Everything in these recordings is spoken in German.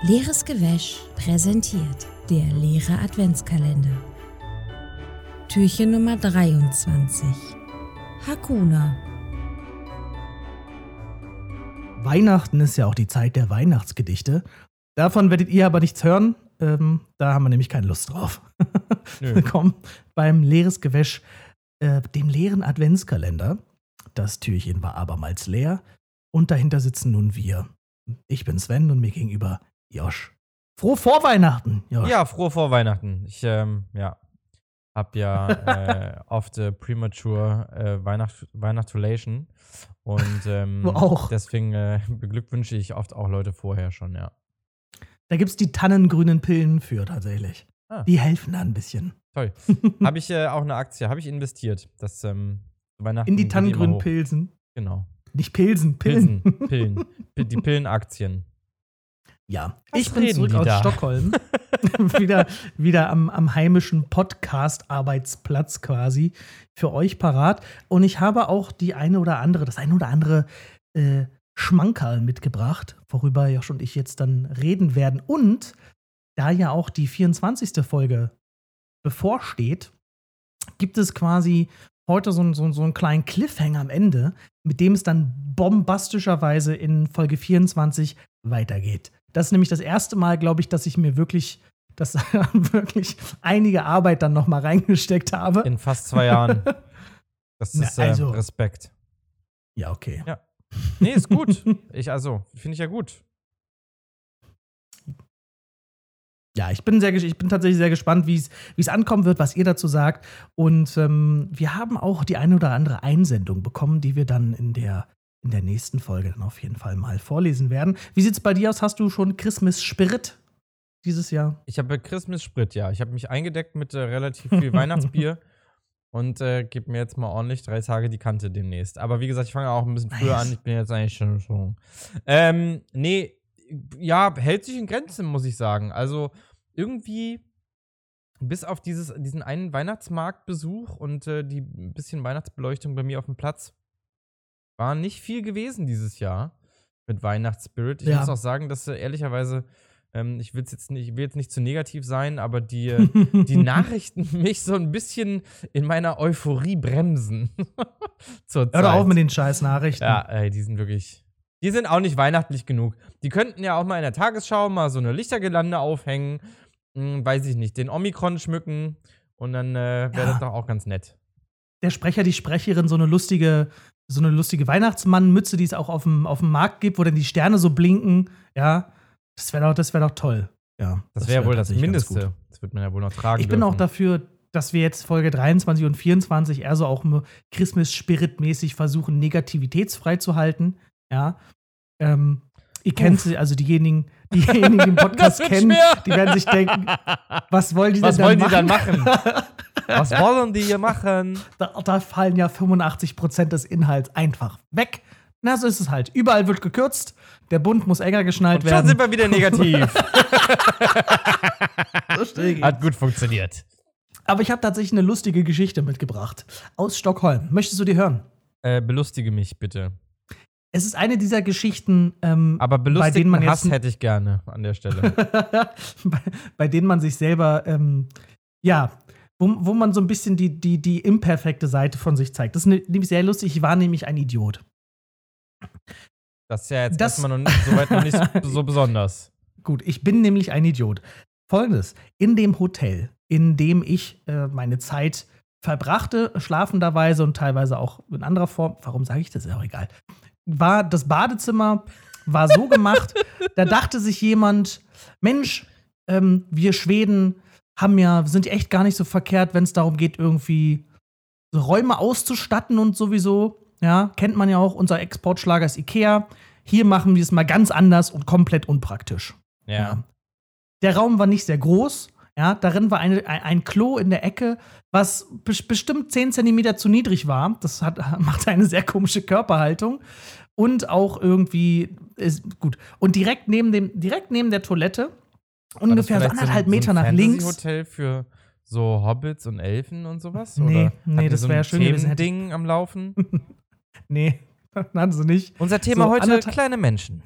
Leeres Gewäsch präsentiert der leere Adventskalender. Türchen Nummer 23. Hakuna. Weihnachten ist ja auch die Zeit der Weihnachtsgedichte. Davon werdet ihr aber nichts hören. Ähm, da haben wir nämlich keine Lust drauf. Willkommen beim Leeres Gewäsch, äh, dem leeren Adventskalender. Das Türchen war abermals leer und dahinter sitzen nun wir. Ich bin Sven und mir gegenüber Josh. Frohe Vorweihnachten, Josh. Ja, frohe Vorweihnachten. Ich, ähm, ja, hab ja äh, oft äh, premature äh, Weihnacht Weihnachtulation und ähm, Du auch. deswegen äh, beglückwünsche ich oft auch Leute vorher schon, ja. Da gibt es die tannengrünen Pillen für tatsächlich. Ah. Die helfen da ein bisschen. Toll. Habe ich äh, auch eine Aktie, habe ich investiert. Das ähm, Weihnachten In die tannengrünen hoch. Pilsen. Genau. Nicht Pilsen, Pillen. Pilsen, Pillen. Pi- Die Pillenaktien. Ja, Was ich bin zurück aus da? Stockholm. wieder wieder am, am heimischen Podcast-Arbeitsplatz quasi für euch parat. Und ich habe auch die eine oder andere, das eine oder andere äh, Schmankerl mitgebracht, worüber Josh und ich jetzt dann reden werden. Und da ja auch die 24. Folge bevorsteht, gibt es quasi heute so, so, einen- so einen kleinen Cliffhanger am Ende, mit dem es dann bombastischerweise in Folge 24 weitergeht. Das ist nämlich das erste Mal, glaube ich, dass ich mir wirklich, dass wirklich einige Arbeit dann noch mal reingesteckt habe. In fast zwei Jahren. Das Na, ist äh, also- Respekt. ja, okay. Ja. Nee, ist gut. Ich, also, finde ich ja gut. Ja, ich bin, sehr, ich bin tatsächlich sehr gespannt, wie es wie es ankommen wird, was ihr dazu sagt. Und ähm, wir haben auch die eine oder andere Einsendung bekommen, die wir dann in der, in der nächsten Folge dann auf jeden Fall mal vorlesen werden. Wie sieht es bei dir aus? Hast du schon Christmas Spirit dieses Jahr? Ich habe Christmas Sprit, ja. Ich habe mich eingedeckt mit äh, relativ viel Weihnachtsbier und äh, gebe mir jetzt mal ordentlich drei Tage die Kante demnächst. Aber wie gesagt, ich fange auch ein bisschen früher an. Ich bin jetzt eigentlich schon so. Ähm, nee, ja, hält sich in Grenzen, muss ich sagen. Also irgendwie bis auf dieses, diesen einen Weihnachtsmarktbesuch und äh, die bisschen Weihnachtsbeleuchtung bei mir auf dem Platz war nicht viel gewesen dieses Jahr mit Weihnachtsspirit. Ich Ja. muss auch sagen, dass äh, ehrlicherweise, ähm, ich will jetzt nicht, ich will jetzt nicht zu negativ sein, aber die, äh, die Nachrichten mich so ein bisschen in meiner Euphorie bremsen. Zur Hör doch auf mit den scheiß Nachrichten. Ja, ey, die sind wirklich. Die sind auch nicht weihnachtlich genug. Die könnten ja auch mal in der Tagesschau mal so eine Lichtergelande aufhängen, hm, weiß ich nicht, den Omikron schmücken und dann äh, wäre Ja. das doch auch ganz nett. Der Sprecher, die Sprecherin so eine lustige, so eine lustige Weihnachtsmannmütze, die es auch auf dem, auf dem Markt gibt, wo dann die Sterne so blinken. Ja, das wäre doch, das wär doch toll. Ja, Das, wäre wär wohl das. Mindeste. Das wird man ja wohl noch tragen. Ich bin auch dürfen. dafür, dass wir jetzt Folge 23 und 24 eher so auch Christmas-Spirit-mäßig versuchen, negativitätsfrei zu halten. Ja. Ähm, ihr kennt sie, also diejenigen, diejenigen, die den Podcast kennen, schwer. die werden sich denken, was wollen die Was denn wollen dann die dann machen? Was wollen die hier machen? da, da fallen ja 85% des Inhalts einfach weg. Na, so ist es halt. Überall wird gekürzt, der Bund muss enger geschnallt Und schon werden. sind wir wieder negativ. So. Hat gut funktioniert. Aber ich habe tatsächlich eine lustige Geschichte mitgebracht. Aus Stockholm. Möchtest du die hören? Äh, belustige mich bitte. Es ist eine dieser Geschichten, ähm, Aber bei denen man Hass hätte ich gerne an der Stelle. bei, bei denen man sich selber, ähm, ja, wo, wo man so ein bisschen die, die, die imperfekte Seite von sich zeigt. Das ist ne- nämlich sehr lustig. Ich war nämlich ein Idiot. Das ist ja jetzt Das- erstmal noch nicht, soweit noch nicht so besonders. Gut, ich bin nämlich ein Idiot. Folgendes: In dem Hotel, in dem ich äh, meine Zeit verbrachte, schlafenderweise und teilweise auch in anderer Form, warum sage ich das? Ist ja auch egal. War das Badezimmer war so gemacht, da dachte sich jemand: Mensch, ähm, wir Schweden haben ja, sind ja echt gar nicht so verkehrt, wenn es darum geht, irgendwie so Räume auszustatten und sowieso. Ja, kennt man ja auch, unser Exportschlager ist Ikea. Hier machen wir es mal ganz anders und komplett unpraktisch. Ja. Der Raum war nicht sehr groß. Ja, darin war eine, ein, Klo in der Ecke, was bes- bestimmt 10 Zentimeter zu niedrig war. Das hat, machte eine sehr komische Körperhaltung. Und auch irgendwie ist gut. Und direkt neben, dem, direkt neben der Toilette, ungefähr so anderthalb ein, Meter so ein nach links. Fantasy-Hotel für so Hobbits und Elfen und sowas? Nee, Oder nee, das so wär ein schön gewesen, Ding am Laufen. Nee, hatten sie nicht. Unser Thema So heute kleine Menschen.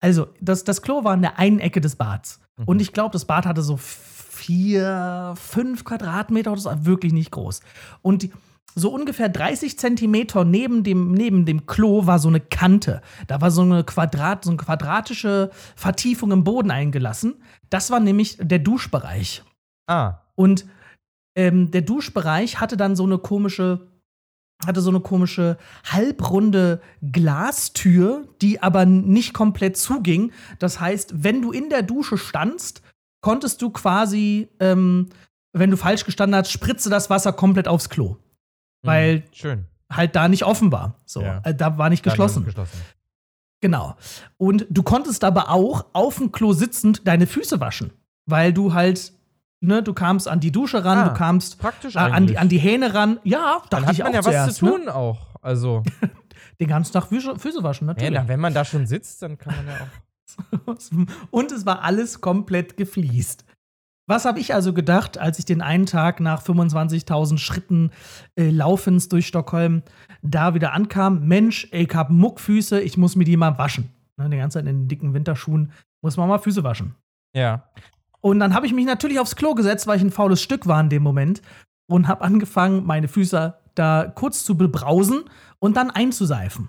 Also, das, das Klo war in der einen Ecke des Bads. Mhm. Und ich glaube, das Bad hatte so vier, fünf Quadratmeter, das war wirklich nicht groß. Und die, so ungefähr 30 Zentimeter neben dem, neben dem Klo war so eine Kante. Da war so eine, Quadrat, so eine quadratische Vertiefung im Boden eingelassen. Das war nämlich der Duschbereich. Ah. Und ähm, der Duschbereich hatte dann so eine komische, hatte so eine komische halbrunde Glastür, die aber nicht komplett zuging. Das heißt, wenn du in der Dusche standst, konntest du quasi, ähm, wenn du falsch gestanden hast, spritze das Wasser komplett aufs Klo. Weil Mhm. Schön. halt da nicht offen war. So, Ja. äh, da war nicht geschlossen. geschlossen. Genau. Und du konntest aber auch auf dem Klo sitzend deine Füße waschen, weil du halt, ne, du kamst an die Dusche ran, Ah, du kamst Praktisch äh, an, die, an die Hähne ran. Ja, Dann dachte hat ich man auch ja was zuerst, zu tun auch. Also, Ne? Den ganzen Tag Füße, Füße waschen, ja, natürlich. na, wenn man da schon sitzt, dann kann man ja auch. Und es war alles komplett gefliest. Was habe ich also gedacht, als ich den einen Tag nach 25.000 Schritten äh, Laufens durch Stockholm da wieder ankam? Mensch, ich habe Muckfüße, ich muss mir die mal waschen. Ne, die ganze Zeit in den dicken Winterschuhen muss man mal Füße waschen. Ja. Und dann habe ich mich natürlich aufs Klo gesetzt, weil ich ein faules Stück war in dem Moment und habe angefangen, meine Füße da kurz zu bebrausen und dann einzuseifen.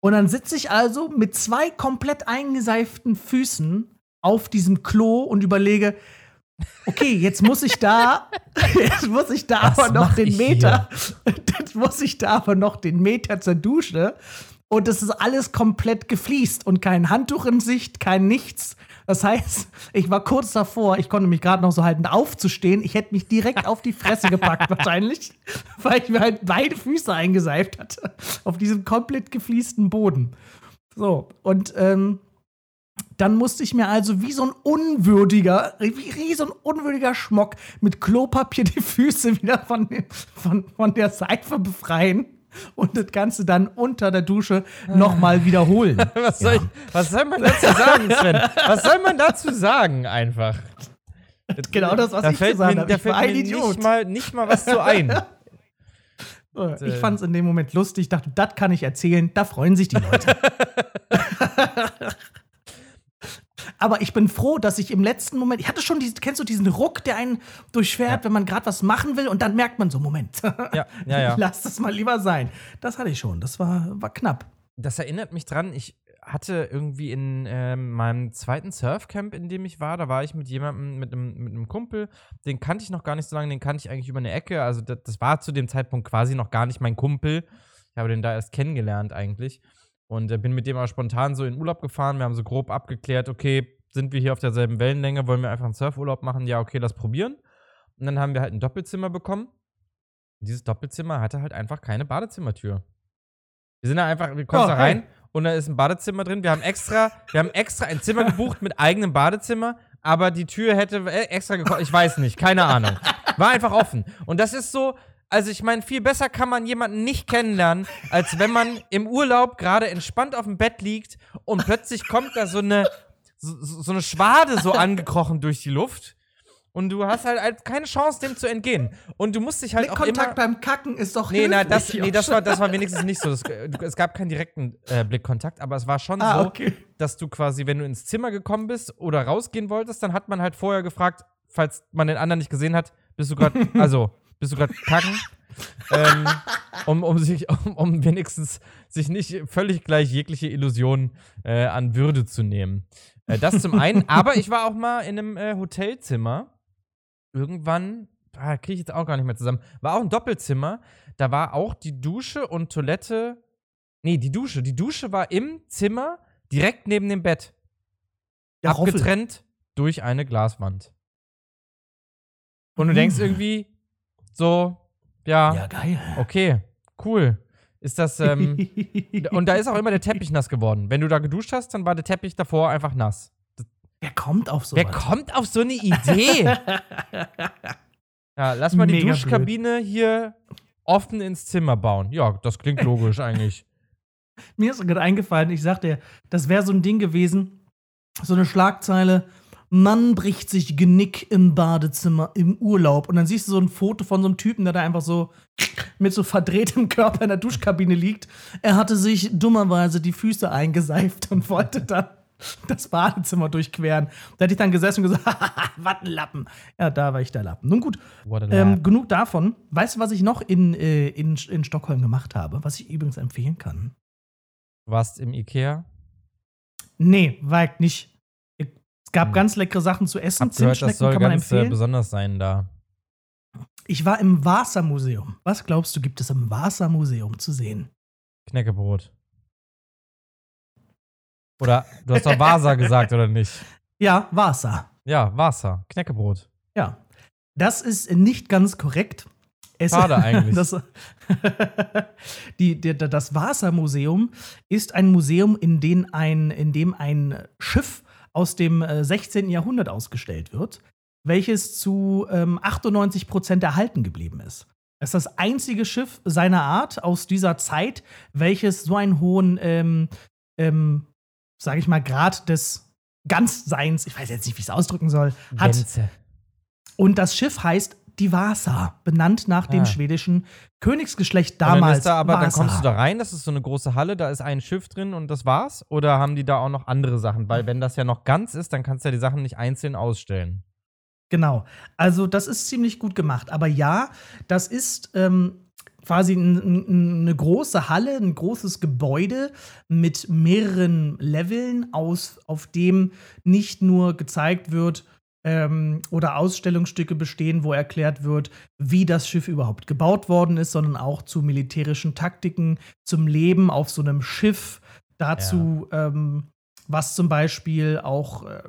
Und dann sitze ich also mit zwei komplett eingeseiften Füßen auf diesem Klo und überlege, okay, jetzt muss ich da, jetzt muss ich da Was aber noch den Meter, jetzt muss ich da aber noch den Meter zur Dusche. Und es ist alles komplett gefliest und kein Handtuch in Sicht, kein nichts. Das heißt, ich war kurz davor, ich konnte mich gerade noch so halten, aufzustehen. Ich hätte mich direkt auf die Fresse gepackt, wahrscheinlich, weil ich mir halt beide Füße eingeseift hatte. Auf diesem komplett gefliesten Boden. So, und ähm, dann musste ich mir also wie so ein unwürdiger, wie, wie so ein unwürdiger Schmock mit Klopapier die Füße wieder von, von, von der Seife befreien und das Ganze dann unter der Dusche nochmal wiederholen. Was soll, ich, was soll man dazu sagen, Sven? Was soll man dazu sagen, einfach? Genau das, was da ich fällt gesagt habe. Da fällt mir Idiot. nicht mal, nicht mal was zu ein. Ich äh, fand es in dem Moment lustig, dachte, das kann ich erzählen, da freuen sich die Leute. Aber ich bin froh, dass ich im letzten Moment, ich hatte schon diesen, kennst du diesen Ruck, der einen durchschwert, wenn man gerade was machen will und dann merkt man so, Moment, Ja, ja, ja. lass das mal lieber sein. Das hatte ich schon, das war, war knapp. Das erinnert mich dran, ich hatte irgendwie in ähm, meinem zweiten Surfcamp, in dem ich war, da war ich mit jemandem, mit einem, mit einem Kumpel, den kannte ich noch gar nicht so lange, den kannte ich eigentlich über eine Ecke. Also das, das war zu dem Zeitpunkt quasi noch gar nicht mein Kumpel. Ich habe den da erst kennengelernt eigentlich. Und äh, bin mit dem aber spontan so in Urlaub gefahren. Wir haben so grob abgeklärt, okay, sind wir hier auf derselben Wellenlänge, wollen wir einfach einen Surfurlaub machen? Ja, okay, lass probieren. Und dann haben wir halt ein Doppelzimmer bekommen. Und dieses Doppelzimmer hatte halt einfach keine Badezimmertür. Wir sind da einfach, wir kommen Oh, da hey. rein und da ist ein Badezimmer drin. Wir haben extra, wir haben extra ein Zimmer gebucht mit eigenem Badezimmer, aber die Tür hätte äh, extra gekommen. Ich weiß nicht, keine Ahnung. War einfach offen. Und das ist so, also ich meine, viel besser kann man jemanden nicht kennenlernen, als wenn man im Urlaub gerade entspannt auf dem Bett liegt und plötzlich kommt da so eine, so, so eine Schwade so angekrochen durch die Luft. Und du hast halt, halt keine Chance, dem zu entgehen. Und du musst dich halt auch immer Blickkontakt beim Kacken ist doch Nee, na, das, nee das, war, das war wenigstens nicht so. Das, es gab keinen direkten äh, Blickkontakt, aber es war schon Ah, so, okay. dass du quasi, wenn du ins Zimmer gekommen bist oder rausgehen wolltest, dann hat man halt vorher gefragt, falls man den anderen nicht gesehen hat, bist du gerade, also, bist du gerade kacken? ähm, um, um sich, um, um wenigstens sich nicht völlig gleich jegliche Illusion äh, an Würde zu nehmen. Äh, das zum einen, aber ich war auch mal in einem äh, Hotelzimmer. Irgendwann, ah, kriege ich jetzt auch gar nicht mehr zusammen. War auch ein Doppelzimmer. Da war auch die Dusche und Toilette. Nee, die Dusche. Die Dusche war im Zimmer direkt neben dem Bett. Roffel. abgetrennt durch eine Glaswand. Und du denkst Hm. irgendwie so, ja, Ja, geil. okay, cool. Ist das, ähm, und da ist auch immer der Teppich nass geworden. Wenn du da geduscht hast, dann war der Teppich davor einfach nass. Wer kommt auf so Wer kommt auf so eine Idee? ja, lass mal die Mega Duschkabine hier offen ins Zimmer bauen. Ja, das klingt logisch eigentlich. Mir ist gerade eingefallen, ich sagte, das wäre so ein Ding gewesen, so eine Schlagzeile. Mann bricht sich Genick im Badezimmer im Urlaub. Und dann siehst du so ein Foto von so einem Typen, der da einfach so mit so verdrehtem Körper in der Duschkabine liegt. Er hatte sich dummerweise die Füße eingeseift und wollte dann das Badezimmer durchqueren. Da hätte ich dann gesessen und gesagt, was ein Lappen. Ja, da war ich der Lappen. Nun gut, ähm, genug davon. Weißt du, was ich noch in, äh, in, in Stockholm gemacht habe? Was ich übrigens empfehlen kann? Du warst im Ikea? Nee, war ich nicht. Es gab ganz leckere Sachen zu essen. Hab gehört, das soll kann man ganz äh, empfehlen. besonders sein da. Ich war im Wassermuseum. Was glaubst du, gibt es im Wassermuseum zu sehen? Knäckebrot. Oder du hast doch Vasa gesagt, oder nicht? Ja, Wasser. Ja, Vasa. Knäckebrot. Ja. Das ist nicht ganz korrekt. Es, Schade eigentlich. Das, die, die, das Wassermuseum ist ein Museum, in, dem ein, in dem ein Schiff aus dem äh, 16. Jahrhundert ausgestellt wird, welches zu ähm, 98 Prozent erhalten geblieben ist. Es ist das einzige Schiff seiner Art aus dieser Zeit, welches so einen hohen, ähm, ähm, sage ich mal, Grad des Ganzseins, ich weiß jetzt nicht, wie ich es ausdrücken soll, hat. Gänse. Und das Schiff heißt die Vasa, benannt nach dem Ah. schwedischen Königsgeschlecht dann damals. da aber, dann Vasa. kommst du da rein, das ist so eine große Halle, da ist ein Schiff drin und das war's? Oder haben die da auch noch andere Sachen? Weil wenn das ja noch ganz ist, dann kannst du ja die Sachen nicht einzeln ausstellen. Genau. Also, das ist ziemlich gut gemacht. Aber ja, das ist ähm, quasi eine große Halle, ein großes Gebäude mit mehreren Leveln, aus, auf dem nicht nur gezeigt wird, ähm, oder Ausstellungsstücke bestehen, wo erklärt wird, wie das Schiff überhaupt gebaut worden ist, sondern auch zu militärischen Taktiken, zum Leben auf so einem Schiff, dazu, ähm, was zum Beispiel auch äh,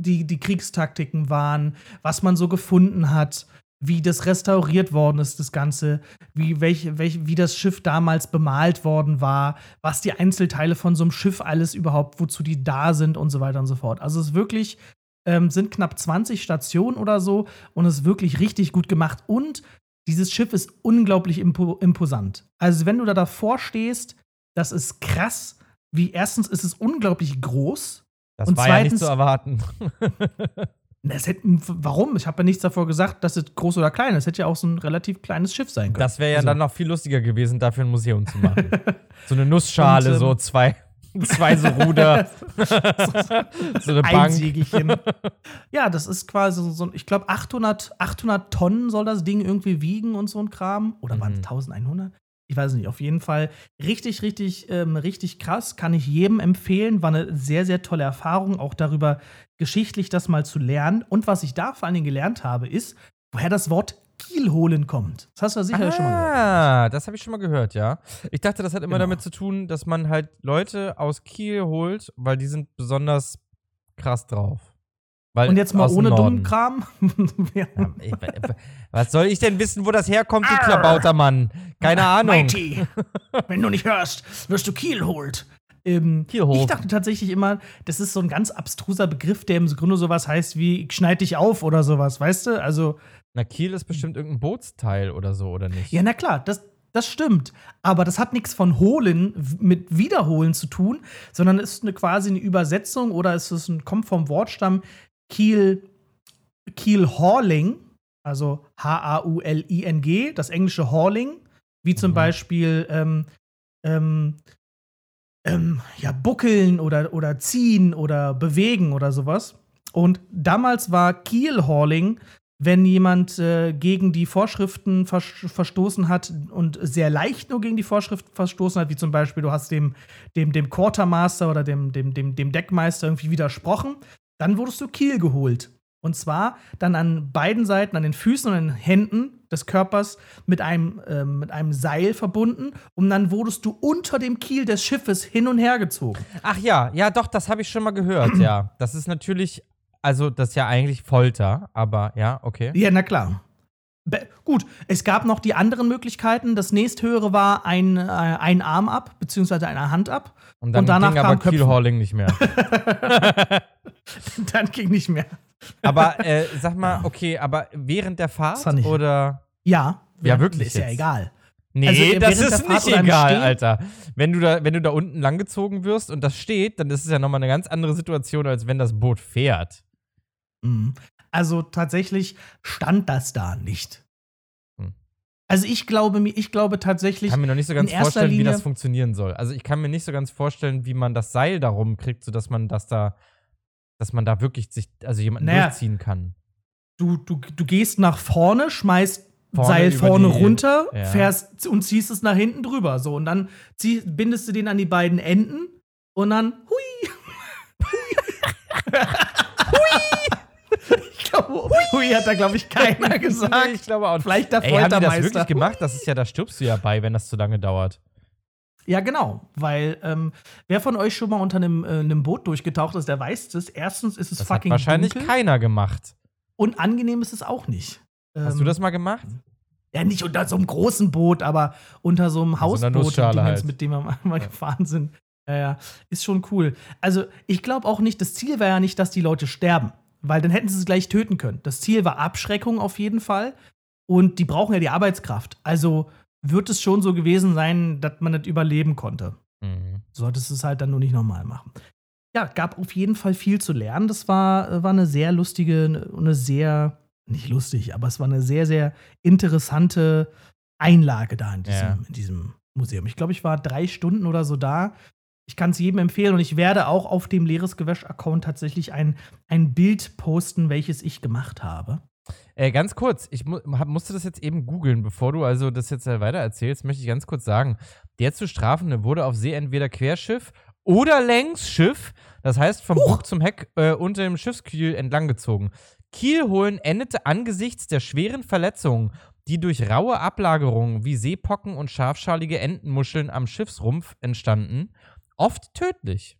die, die Kriegstaktiken waren, was man so gefunden hat, wie das restauriert worden ist, das Ganze, wie, welch, welch, wie das Schiff damals bemalt worden war, was die Einzelteile von so einem Schiff alles überhaupt, wozu die da sind und so weiter und so fort. Also es ist wirklich, ähm, sind knapp 20 Stationen oder so und es ist wirklich richtig gut gemacht und dieses Schiff ist unglaublich impo imposant. Also wenn du da davor stehst, das ist krass, wie erstens ist es unglaublich groß, Das Und war ja nicht zweitens- zu erwarten. Das hätte, warum? Ich habe ja nichts davor gesagt, dass es groß oder klein ist. Es hätte ja auch so ein relativ kleines Schiff sein können. Das wäre ja Also- dann noch viel lustiger gewesen, dafür ein Museum zu machen. so eine Nussschale, Und, ähm, so zwei, zwei so Ruder, so eine Ein Bank. Segelchen. ja, das ist quasi so, ich glaube, 800, 800 Tonnen soll das Ding irgendwie wiegen und so ein Kram. Oder waren es Mhm. 1100? Ich weiß nicht. Auf jeden Fall richtig, richtig, ähm, richtig krass. Kann ich jedem empfehlen. War eine sehr, sehr tolle Erfahrung, auch darüber geschichtlich das mal zu lernen. Und was ich da vor allen Dingen gelernt habe, ist, woher das Wort Kiel holen kommt. Das hast du sicher schon mal gehört. Ah, das habe ich schon mal gehört, ja. Ich dachte, das hat immer Genau. damit zu tun, dass man halt Leute aus Kiel holt, weil die sind besonders krass drauf. Weil Und jetzt mal ohne dummen Kram. ja. Was soll ich denn wissen, wo das herkommt, du klabauter Mann? Keine Ahnung. Mighty, wenn du nicht hörst, wirst du Kiel holt. Ähm, Kielhof. Ich dachte tatsächlich immer, das ist so ein ganz abstruser Begriff, der im Grunde sowas heißt wie ich schneid dich auf oder sowas, weißt du? Also, Na, Kiel ist bestimmt irgendein Bootsteil oder so, oder nicht? ja, na klar, das, das stimmt. Aber das hat nichts von holen mit wiederholen zu tun, sondern ist eine, quasi eine Übersetzung oder ist es ein, kommt vom Wortstamm Kiel, Kiel Hauling, also H-A-U-L-I-N-G, das englische Hauling, wie zum Mhm. Beispiel ähm, ähm, ähm, ja, buckeln oder, oder ziehen oder bewegen oder sowas. Und damals war Kiel Hauling, wenn jemand äh, gegen die Vorschriften vers verstoßen hat und sehr leicht nur gegen die Vorschriften verstoßen hat, wie zum Beispiel, du hast dem, dem, dem Quartermaster oder dem, dem, dem, dem Deckmeister irgendwie widersprochen, dann wurdest du Kiel geholt. Und zwar dann an beiden Seiten, an den Füßen und an den Händen des Körpers mit einem, ähm, mit einem Seil verbunden. Und dann wurdest du unter dem Kiel des Schiffes hin und her gezogen. Ach ja, ja, doch, das habe ich schon mal gehört, ja. Das ist natürlich, also das ist ja eigentlich Folter, aber ja, okay. Ja, na klar. Be gut, es gab noch die anderen Möglichkeiten. Das nächsthöhere war ein, äh, ein Arm ab, beziehungsweise eine Hand ab. Und dann Und danach ging aber kam Köpfen. Kiel Hauling nicht mehr. Dann ging nicht mehr. aber äh, sag mal, okay, aber während der Fahrt oder Ja. Ja, wirklich Ist ja jetzt. egal. Nee, Also, äh, das ist nicht egal, Stehen? Alter. Wenn du, da, wenn du da unten langgezogen wirst und das steht, dann ist es ja nochmal eine ganz andere Situation, als wenn das Boot fährt. Mhm. Also tatsächlich stand das da nicht. Hm. Also ich glaube mir, ich glaube tatsächlich. Ich kann mir noch nicht so ganz vorstellen, wie Linie- das funktionieren soll. Also ich kann mir nicht so ganz vorstellen, wie man das Seil darum kriegt, sodass man das da, dass man da wirklich sich, also jemanden Naja. durchziehen kann. du, du, du gehst nach vorne, schmeißt Vorne Seil vorne die- runter, ja. fährst und ziehst es nach hinten drüber. So, und dann zieh, bindest du den an die beiden Enden und dann hui. glaube, hui hat da, glaube ich, keiner gesagt. ich glaube auch. Vielleicht der Ey, haben die das wirklich gemacht? Das ist ja, da stirbst du ja bei, wenn das zu lange dauert. Ja, genau. Weil, ähm, wer von euch schon mal unter einem, äh, einem Boot durchgetaucht ist, der weiß es. Erstens ist es Das hat fucking wahrscheinlich dunkel keiner gemacht. und angenehm ist es auch nicht. Hast Ähm, du das mal gemacht? Ja, nicht unter so einem großen Boot, aber unter so einem Also Hausboot, halt. mit dem wir mal gefahren sind. Ja, ja, ist schon cool. Also, ich glaube auch nicht, das Ziel war ja nicht, dass die Leute sterben, weil dann hätten sie es gleich töten können. Das Ziel war Abschreckung auf jeden Fall. Und die brauchen ja die Arbeitskraft. Also wird es schon so gewesen sein, dass man das überleben konnte. Mhm. Solltest es halt dann nur nicht normal machen. Ja, gab auf jeden Fall viel zu lernen. Das war, war eine sehr lustige, eine sehr, nicht lustig, aber es war eine sehr, sehr interessante Einlage da in diesem, Ja. in diesem Museum. Ich glaube, ich war drei Stunden oder so da. Ich kann es jedem empfehlen und ich werde auch auf dem Leeres Gewäsch-Account tatsächlich ein, ein Bild posten, welches ich gemacht habe. Äh, ganz kurz, ich mu hab, musste das jetzt eben googeln, bevor du also das jetzt äh, weiter erzählst, möchte ich ganz kurz sagen. Der zu Strafende wurde auf See entweder Querschiff oder Längsschiff, das heißt vom Bug zum Heck äh, unter dem Schiffskiel entlanggezogen. Kielholen endete angesichts der schweren Verletzungen, die durch raue Ablagerungen wie Seepocken und scharfschalige Entenmuscheln am Schiffsrumpf entstanden, oft tödlich.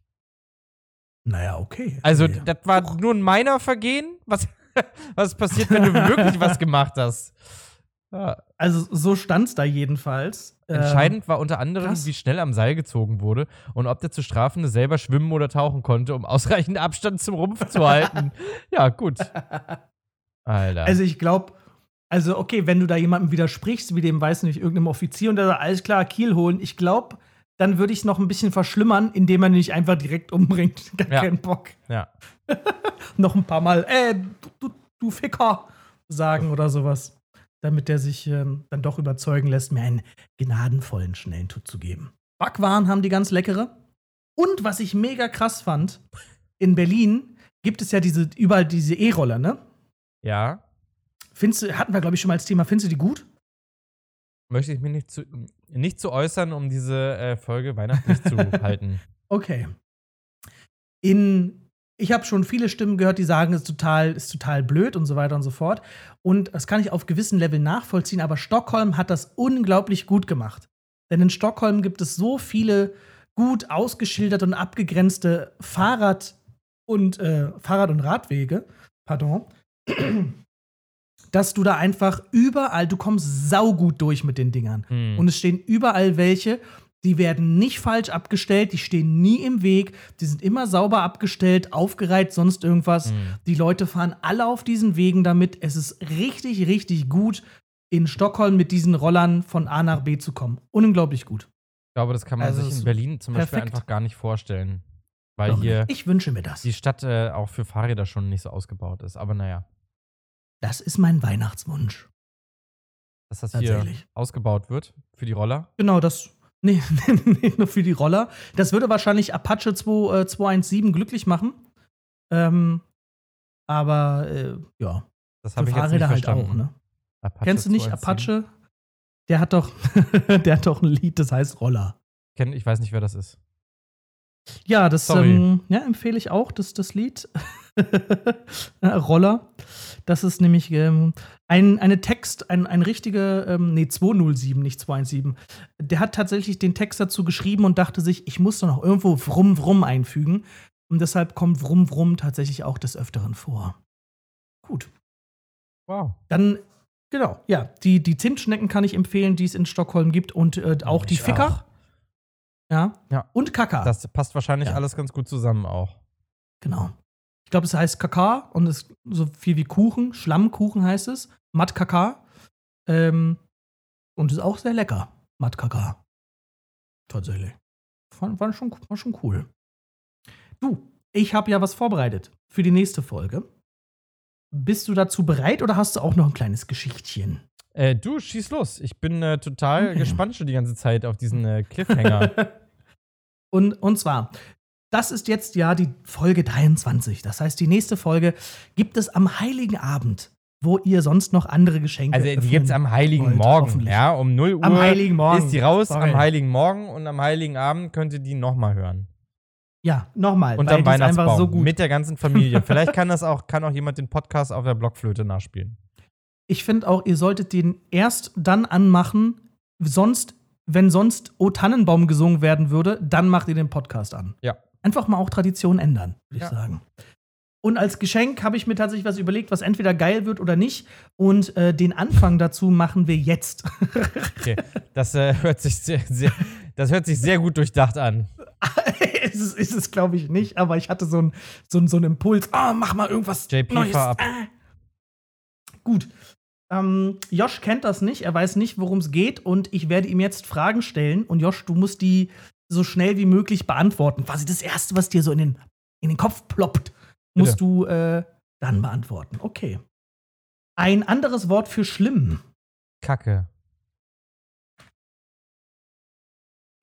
Naja, okay. Also, Ja. das war nur ein meiner Vergehen. Was, was passiert, wenn du wirklich was gemacht hast? Ja. also so stand es da jedenfalls. Ähm, Entscheidend war unter anderem, krass. wie schnell am Seil gezogen wurde und ob der zu Strafende selber schwimmen oder tauchen konnte, um ausreichend Abstand zum Rumpf zu halten. ja, gut. Alter. Also ich glaube, also okay, wenn du da jemandem widersprichst, wie dem, weiß nicht, irgendeinem Offizier und der sagt, alles klar, Kiel holen, ich glaube, dann würde ich es noch ein bisschen verschlimmern, indem man ihn nicht einfach direkt umbringt. Gar Ja. keinen Bock. ja. Noch ein paar Mal, äh, du, du, Ficker, sagen oder sowas. Damit der sich ähm, dann doch überzeugen lässt, mir einen gnadenvollen, schnellen Tut zu geben. Backwaren haben die ganz leckere. Und was ich mega krass fand, in Berlin gibt es ja diese, überall diese E-Roller, ne? Ja. Findest du, hatten wir, glaube ich, schon mal als Thema, findest du die gut? Möchte ich mich nicht zu, nicht zu äußern, um diese äh, Folge weihnachtlich zu halten. Okay. In, ich habe schon viele Stimmen gehört, die sagen, es ist total, ist total blöd und so weiter und so fort. Und das kann ich auf gewissen Level nachvollziehen, aber Stockholm hat das unglaublich gut gemacht. Denn in Stockholm gibt es so viele gut ausgeschilderte und abgegrenzte Fahrrad- und äh, Fahrrad- und Radwege, pardon, dass du da einfach überall, du kommst saugut durch mit den Dingern. Hm. Und es stehen überall welche, die werden nicht falsch abgestellt, die stehen nie im Weg, die sind immer sauber abgestellt, aufgereiht, sonst irgendwas. Hm. Die Leute fahren alle auf diesen Wegen damit. Es ist richtig, richtig gut, in Stockholm mit diesen Rollern von A nach B zu kommen. Unglaublich gut. Ich glaube, das kann man Also sich in Berlin zum Beispiel perfekt. einfach gar nicht vorstellen. Weil Doch hier. Ich wünsche mir das. die Stadt äh, auch für Fahrräder schon nicht so ausgebaut ist. Aber naja, Das ist mein Weihnachtswunsch. dass das hier ausgebaut wird für die Roller. Genau, das. Nee, nicht nur für die Roller. Das würde wahrscheinlich Apache 2, äh, 217 glücklich machen. Ähm, aber äh, ja, Das habe ich jetzt nicht Fahrräder halt verstanden. auch, ne? Apache Kennst du nicht 217? Apache? Der hat doch, der hat doch ein Lied, das heißt Roller. Kenn, ich weiß nicht, wer das ist. Ja, das ähm, ja, empfehle ich auch, das, das Lied. Roller. Das ist nämlich ähm, ein, eine Text, ein, ein richtiger, ähm, nee, 207, nicht 217. Der hat tatsächlich den Text dazu geschrieben und dachte sich, ich muss doch noch irgendwo Wrum Wrum einfügen. Und deshalb kommt Wrum Wrum tatsächlich auch des Öfteren vor. Gut. Wow. Dann, genau, ja, die, die Zimtschnecken kann ich empfehlen, die es in Stockholm gibt und äh, auch die Ich Ficker. auch. Ja. Ja. Und Kaka. Das passt wahrscheinlich Ja. alles ganz gut zusammen auch. Genau. Ich glaube, es heißt Kaka und es ist so viel wie Kuchen. Schlammkuchen heißt es. Matt Kaka. Ähm, und ist auch sehr lecker. Matt Kaka. Tatsächlich. War, war, schon, war schon cool. Du, ich habe ja was vorbereitet für die nächste Folge. bist du dazu bereit oder hast du auch noch ein kleines Geschichtchen? Äh, du, schieß los. Ich bin äh, total Okay. gespannt schon die ganze Zeit auf diesen äh, Cliffhanger. und, und zwar, das ist jetzt ja die Folge 23. Das heißt, die nächste Folge gibt es am Heiligen Abend, wo ihr sonst noch andere Geschenke Also die öffnen gibt's am Heiligen wollt, Morgen, ja, um 0 Uhr Am Heiligen Morgen. ist die raus, Sorry. am Heiligen Morgen und am Heiligen Abend könnt ihr die nochmal hören. Ja, nochmal. Die ist Weihnachtsbaum. einfach so gut. Mit der ganzen Familie. Vielleicht kann das auch, kann auch jemand den Podcast auf der Blockflöte nachspielen. Ich finde auch, ihr solltet den erst dann anmachen, sonst, wenn sonst O Tannenbaum gesungen werden würde, dann macht ihr den Podcast an. Ja. Einfach mal auch Tradition ändern, würde Ja. ich sagen. Und als Geschenk habe ich mir tatsächlich was überlegt, was entweder geil wird oder nicht. Und äh, den Anfang dazu machen wir jetzt. Okay. Das äh, hört sich sehr, sehr, das hört sich sehr gut durchdacht an. ist es, ist es glaube ich, nicht, aber ich hatte so einen so so Impuls. Ah, mach mal irgendwas JP, Neues. fahr ab. Ah. Gut. Ähm, Josh kennt das nicht, er weiß nicht, worum es geht und ich werde ihm jetzt Fragen stellen und Josh, du musst die so schnell wie möglich beantworten. Quasi das Erste, was dir so in den, in den Kopf ploppt, musst du äh, dann beantworten. Okay. Ein anderes Wort für schlimm. Kacke.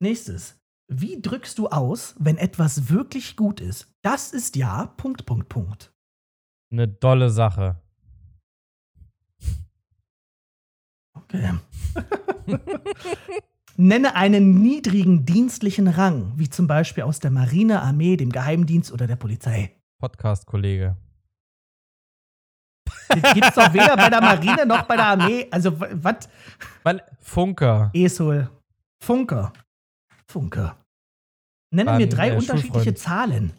Nächstes. Wie drückst du aus, wenn etwas wirklich gut ist? Das ist ja Punkt, Punkt, Punkt. Eine dolle Sache. Okay. Nenne einen niedrigen dienstlichen Rang, wie zum Beispiel aus der Marine, Armee, dem Geheimdienst oder der Polizei. Podcast-Kollege. Das gibt's doch weder bei der Marine noch bei der Armee. Also, was? Funker. Esol. Funker. Funker. Nenne An, mir drei äh, unterschiedliche Schulfreund. Zahlen.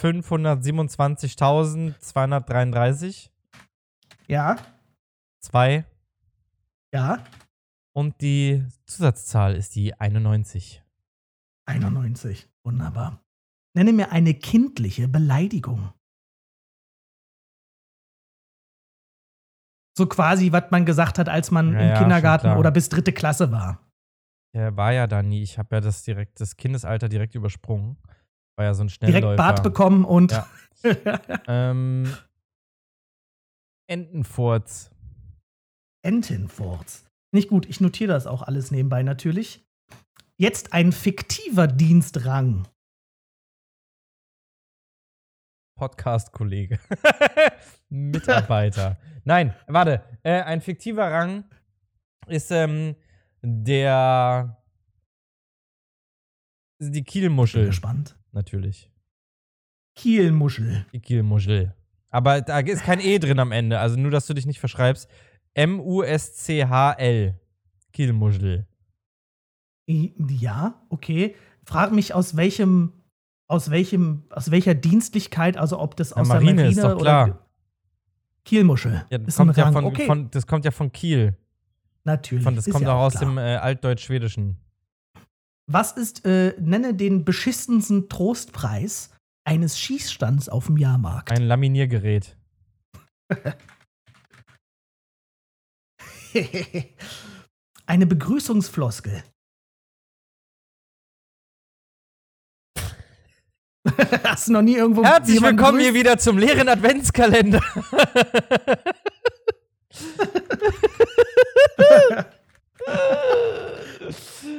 527.233. Ja, Zwei. ja. Und die Zusatzzahl ist die 91. 91. Wunderbar. Nenne mir eine kindliche Beleidigung. So quasi, was man gesagt hat, als man Ja, im ja, Kindergarten oder bis dritte Klasse war. Der war ja da nie. Ich habe ja das direkt, das Kindesalter direkt übersprungen. War ja so ein Schnellläufer. Direkt Bart bekommen und Ja. Ähm, Entenfurz. Entenforts. Nicht gut, ich notiere das auch alles nebenbei natürlich. Jetzt ein fiktiver Dienstrang. Podcast-Kollege. Mitarbeiter. Nein, warte. Äh, ein fiktiver Rang ist ähm, der. Die Bin Kielmuschel, gespannt. natürlich. Kielmuschel. Die Kielmuschel. Aber da ist kein E drin am Ende, also nur, dass du dich nicht verschreibst. M-U-S-C-H-L. Kielmuschel. Ja, okay. Frag mich aus welchem, aus welchem, aus welcher Dienstlichkeit, also ob das Ja, aus Marine der Marine ist doch oder klar. Kielmuschel. Ja, das, kommt ja von, okay, von, das kommt ja von Kiel. natürlich. Von, das kommt ja auch aus klar. dem äh, Altdeutsch-Schwedischen. Was ist, äh, nenne den beschissensten Trostpreis eines Schießstands auf dem Jahrmarkt? Ein Laminiergerät. Eine Begrüßungsfloskel. Hast du noch nie irgendwo Herzlich willkommen hier begrüßt? wieder zum leeren Adventskalender.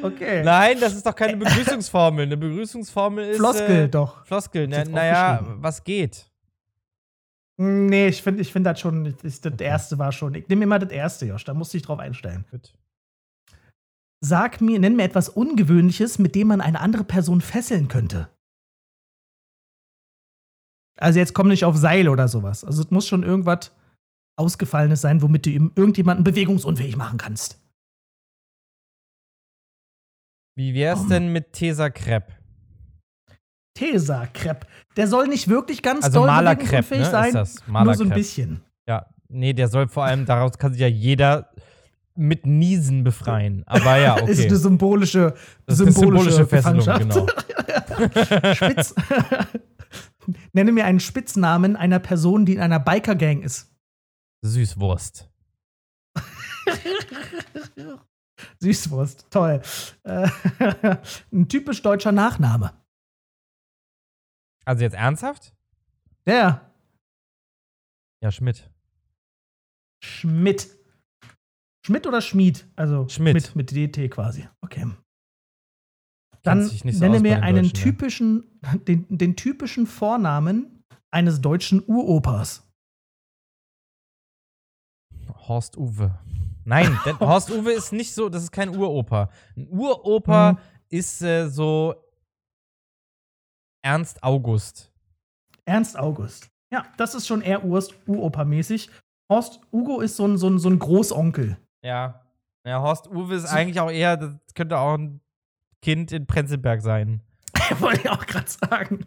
Okay. Nein, das ist doch keine Begrüßungsformel. Eine Begrüßungsformel ist. Floskel Äh, doch. Floskel. Jetzt naja, was geht? Nee, ich finde ich find das schon, das, das erste war schon. Ich nehme immer das erste, Josh, da musst du dich drauf einstellen. Gut. Sag mir, nenn mir etwas Ungewöhnliches, mit dem man eine andere Person fesseln könnte. Also jetzt komm nicht auf Seil oder sowas. Also es muss schon irgendwas Ausgefallenes sein, womit du ihm irgendjemanden bewegungsunfähig machen kannst. Wie wär's Um. denn mit Tesa Crepe? Tesa Crepe. Der soll nicht wirklich ganz Also doll bewegungsunfähig ne? sein. Ist nur so ein bisschen. Ja, nee, der soll vor allem, daraus kann sich ja jeder mit Niesen befreien. Aber ja, okay. Ist eine symbolische, das ist eine symbolische, symbolische Fesselung, genau. Spitz. Nenne mir einen Spitznamen einer Person, die in einer Biker-Gang ist. Süßwurst. Süßwurst, toll. Äh, ein typisch deutscher Nachname. Also jetzt ernsthaft? Der. Ja, Schmidt. Schmidt. Schmidt oder Schmied? Also Schmidt. Mit, mit DT quasi. Okay. Dann so nenne mir den einen ne? typischen, den, den typischen Vornamen eines deutschen Uropers. Horst Uwe. Nein, Horst Uwe ist nicht so, das ist kein Uroper. Ein Uroper Mhm. ist äh, so Ernst August. Ernst August. Ja, das ist schon eher Urst, Uroper-mäßig. Horst Ugo ist so ein, so ein, so ein Großonkel. Ja. Ja, Horst Uwe ist eigentlich auch eher, das könnte auch ein Kind in Prenzlberg sein. Wollte ich auch gerade sagen.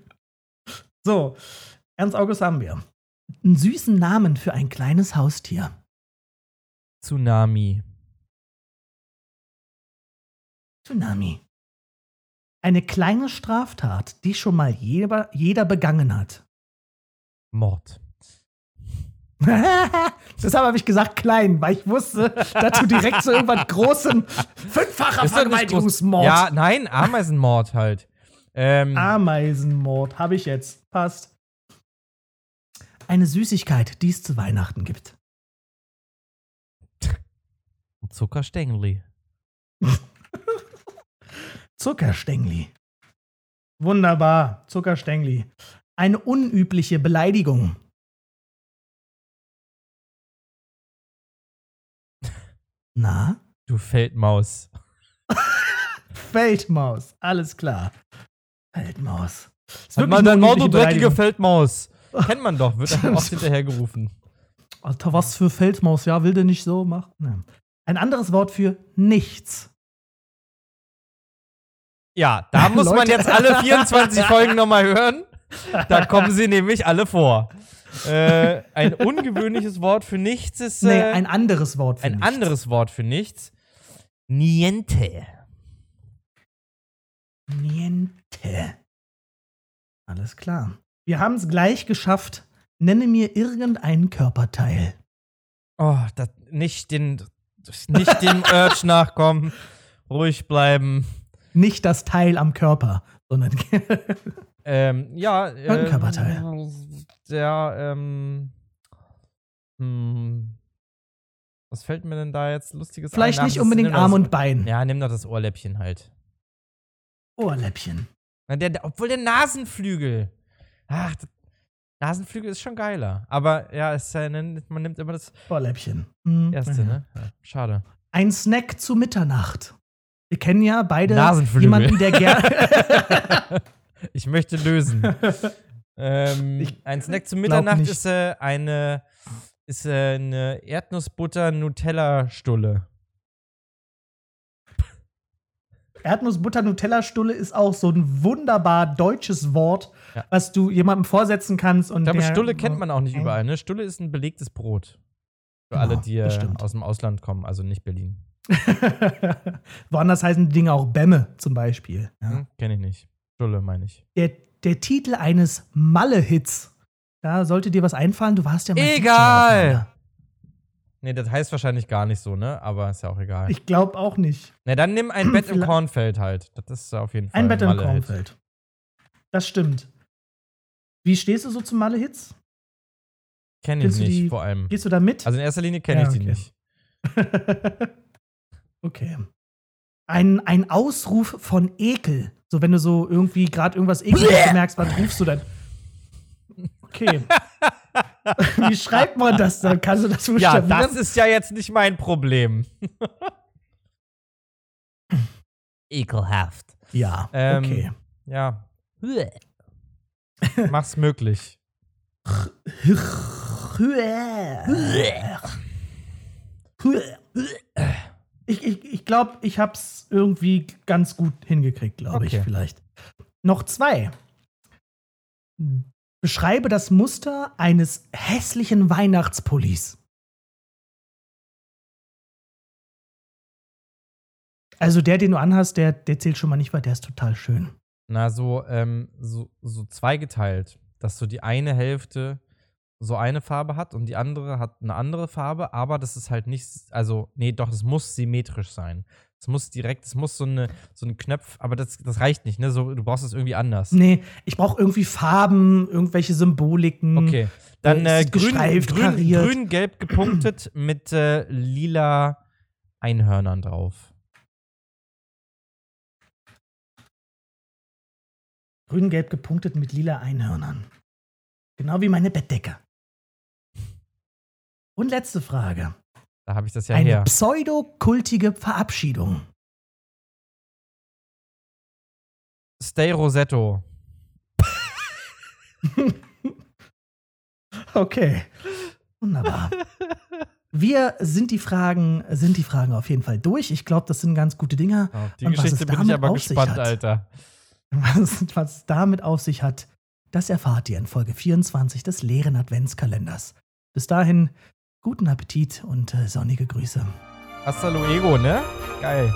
So, Ernst August haben wir. Einen süßen Namen für ein kleines Haustier. Tsunami. Tsunami. Eine kleine Straftat, die schon mal jeder, jeder begangen hat. Mord. Deshalb habe ich gesagt klein, weil ich wusste, dass du direkt so irgendwas großen fünffacher Vergewaltigungsmord. Ja, nein, Ameisenmord halt. Ähm, Ameisenmord habe ich jetzt. Passt. Eine Süßigkeit, die es zu Weihnachten gibt. Zuckerstängli. Zuckerstängli. Wunderbar, Zuckerstängli. Eine unübliche Beleidigung. Na? Du Feldmaus. Feldmaus, alles klar. Feldmaus. Ist Hat eine dann Mord, du dreckige. Feldmaus. Kennt man doch, wird dann oft hinterhergerufen. Alter, was für Feldmaus, ja, will der nicht so machen? Ein anderes Wort für nichts. Ja, da muss man Leute. jetzt alle 24 Folgen nochmal hören. Da kommen sie nämlich alle vor. Äh, ein ungewöhnliches Wort für nichts ist Nee, äh, ein anderes Wort für ein nichts. anderes Wort für nichts. Niente. Niente. Alles klar. Wir haben es gleich geschafft. Nenne mir irgendeinen Körperteil. Oh, das, nicht den, nicht dem Urge nachkommen. Ruhig bleiben. Nicht das Teil am Körper, sondern Ähm, ja. Äh, Körperteil. Der, ähm. Hm, was fällt mir denn da jetzt lustiges vielleicht ein? Nicht unbedingt Arm das- und Bein. Ja, nimm doch das Ohrläppchen halt. Ohrläppchen. Na, Der, der, obwohl der Nasenflügel. Ach, das, Nasenflügel ist schon geiler. Aber ja, es, äh, man nimmt immer das Ohrläppchen. Hm, erste, ja. ne? Ja, schade. Ein Snack zu Mitternacht. Wir kennen ja beide jemanden, der gerne. ich möchte lösen. ähm, Ich ein Snack glaub Mitternacht nicht. ist äh, eine ist äh, eine Erdnussbutter-Nutella-Stulle. Erdnussbutter-Nutella-Stulle ist auch so ein wunderbar deutsches Wort, Ja. was du jemandem vorsetzen kannst. Und Ich glaube, Stulle kennt man auch nicht überall. Ne? Stulle ist ein belegtes Brot. Für Genau, alle, die stimmt. aus dem Ausland kommen, also nicht Berlin. Woanders heißen die Dinge auch Bämme zum Beispiel. Ja. Hm? Kenne ich nicht. Stulle meine ich. Der, der Titel eines Malle-Hits. Da sollte dir was einfallen. Du warst ja mal Egal. Nee, das heißt wahrscheinlich gar nicht so, ne? Aber ist ja auch egal. Ich glaube auch nicht. Na, dann nimm ein Bett im Kornfeld halt. Das ist auf jeden Fall Ein Bett im. Kornfeld. Das stimmt. Wie stehst du so zu Malle-Hits? Kenn ich nicht, die- vor allem. Gehst du da mit? Also in erster Linie kenne Ja, ich die okay. nicht. okay. Ein, ein Ausruf von Ekel. So, wenn du so irgendwie gerade irgendwas Ekeliges bemerkst, was rufst du dann? Okay. Wie schreibt man das dann? Kannst du das Ja, das ist ja jetzt nicht mein Problem. Ekelhaft. Ja, Ähm, okay. Ja. Mach's möglich. Ich, ich, ich glaube, ich habe es irgendwie ganz gut hingekriegt, glaube ich, Okay. vielleicht. Noch zwei. Beschreibe das Muster eines hässlichen Weihnachtspullis. Also der, den du anhast, der, der zählt schon mal nicht, weil der ist total schön. Na, so, ähm, so, so zweigeteilt, dass so die eine Hälfte so eine Farbe hat und die andere hat eine andere Farbe, aber das ist halt nicht, also, nee, doch, es muss symmetrisch sein. Es muss direkt, es muss so eine, so ein Knopf, aber das, das reicht nicht, ne? So, du brauchst es irgendwie anders. Nee, ich brauche irgendwie Farben, irgendwelche Symboliken. Okay. Dann Äh, grün, grün, grün, gelb gepunktet mit äh, lila Einhörnern drauf. Grün-gelb gepunktet mit lila Einhörnern. Genau wie meine Bettdecke. Und letzte Frage. Da habe ich das ja Eine her. pseudokultige Verabschiedung. Stay Rosetto. Okay. Wunderbar. Wir sind die Fragen, sind die Fragen auf jeden Fall durch. Ich glaube, das sind ganz gute Dinge. Auf die Und Geschichte es bin ich aber gespannt, hat. Alter. Was, was es damit auf sich hat, das erfahrt ihr in Folge 24 des leeren Adventskalenders. Bis dahin, guten Appetit und äh, sonnige Grüße. Hasta luego, ne? Geil.